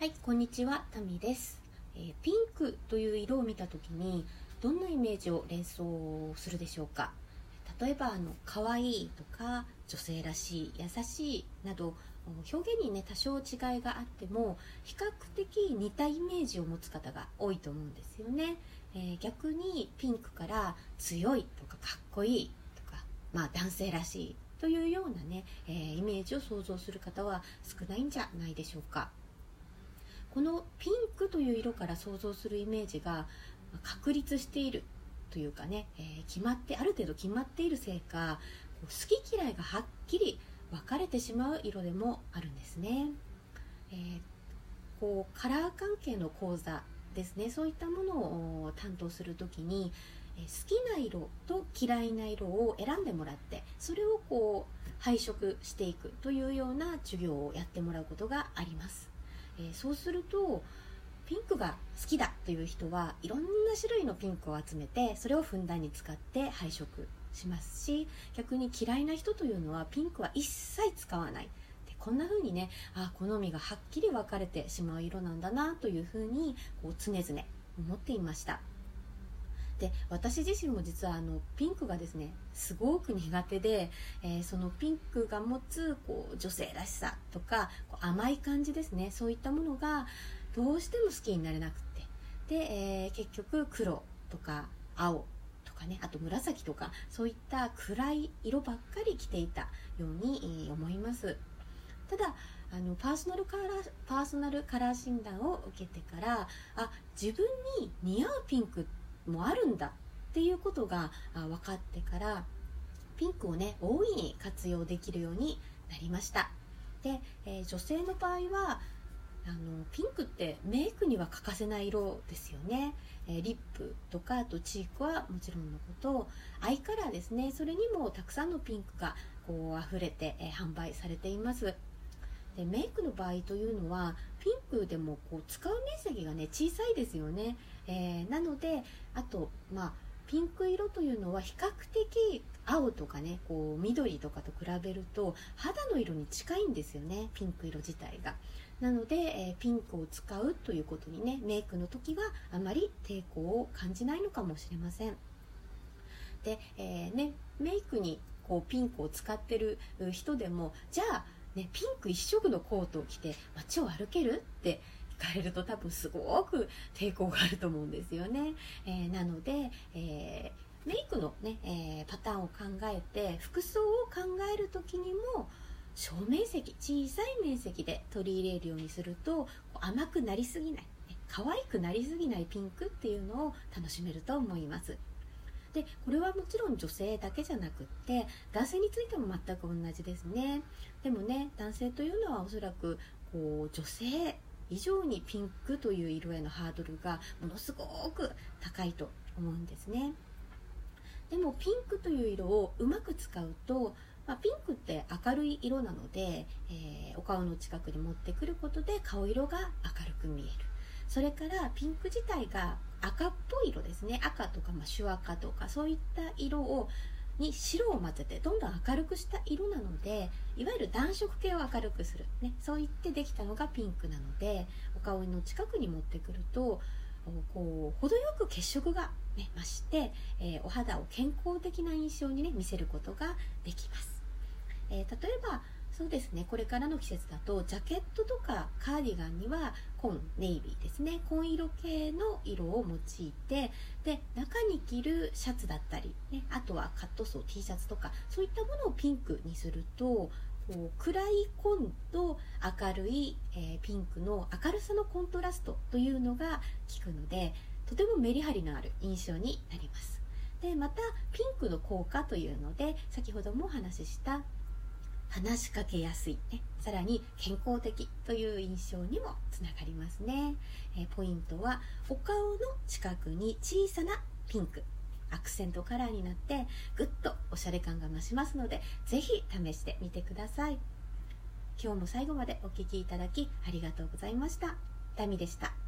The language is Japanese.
はい、こんにちは、タミです、えーピンクという色を見たときにどんなイメージを連想するでしょうか？例えばあの可愛いとか女性らしい優しいなど表現にね多少違いがあっても比較的似たイメージを持つ方が多いと思うんですよね、えー逆にピンクから強いとかかっこいいとかまあ男性らしいというようなね、えーイメージを想像する方は少ないんじゃないでしょうか。このピンクという色から想像するイメージが確立しているというかね、えー決まってある程度決まっているせいか好き嫌いがはっきり分かれてしまう色でもあるんですね、えーこうカラー関係の講座ですね。そういったものを担当する時に好きな色と嫌いな色を選んでもらってそれをこう配色していくというような授業をやってもらうことがあります。えーそうするとピンクが好きだという人はいろんな種類のピンクを集めてそれをふんだんに使って配色しますし逆に嫌いな人というのはピンクは一切使わない。でこんな風にねあ好みがはっきり分かれてしまう色なんだなという風にこう常々思っていました。で私自身も実はあのピンクがですねすごく苦手で、えーそのピンクが持つこう女性らしさとか甘い感じですねそういったものがどうしても好きになれなくって。で、えー結局黒とか青とかねあと紫とかそういった暗い色ばっかり着ていたように、思います。ただあのパーソナルカラーパーソナルカラー診断を受けてからあ自分に似合うピンクってもあるんだっていうことが分かってからピンクをね大いに活用できるようになりました。で、えー女性の場合はあのピンクってメイクには欠かせない色ですよね、えーリップとかあとチークはもちろんのこと。アイカラーですね。それにもたくさんのピンクがこう溢れて、えー販売されています。でメイクの場合というのはピンクでもこう使う面積がね小さいですよね、えーなのであとまあピンク色というのは比較的青とかねこう緑とかと比べると肌の色に近いんですよねピンク色自体が。なので、えーピンクを使うということにねメイクの時はあまり抵抗を感じないのかもしれません。で、えーね、メイクにこうピンクを使ってる人でもじゃあ、ね、ピンク一色のコートを着て街を歩けるって聞かれると多分すごく抵抗があると思うんですよね、えーなので、えーメイクの、ねえーパターンを考えて服装を考える時にも小面積小さい面積で取り入れるようにすると甘くなりすぎないね可愛くなりすぎないピンクっていうのを楽しめると思います。でこれはもちろん女性だけじゃなくって男性についても全く同じですね。でもね男性というのはおそらくこう女性以上にピンクという色へのハードルがものすごく高いと思うんですね。でもピンクという色をうまく使うと、まあ、ピンクって明るい色なので、えーお顔の近くに持ってくることで顔色が明るく見える。それからピンク自体が赤っぽい色ですね。赤とか、まあ、朱赤とかそういった色をに白を混ぜてどんどん明るくした色なのでいわゆる暖色系を明るくする、ね、そう言ってできたのがピンクなのでお顔の近くに持ってくるとこう程よく血色が、ね、増して、えーお肌を健康的な印象に、ね、見せることができます、えー例えばそうですね。これからの季節だとジャケットとかカーディガンには紺ネイビーですね。紺色系の色を用いてで中に着るシャツだったり、ね、あとはカットソー T シャツとかそういったものをピンクにするとこう暗い紺と明るい、えーピンクの明るさのコントラストというのが効くのでとてもメリハリのある印象になります。でまたピンクの効果というので先ほどもお話しした話しかけやすい、ね、さらに健康的という印象にもつながりますね、えポイントはお顔の近くに小さなピンク。アクセントカラーになってぐっとおしゃれ感が増しますのでぜひ試してみてください。今日も最後までお聴きいただきありがとうございました。タミでした。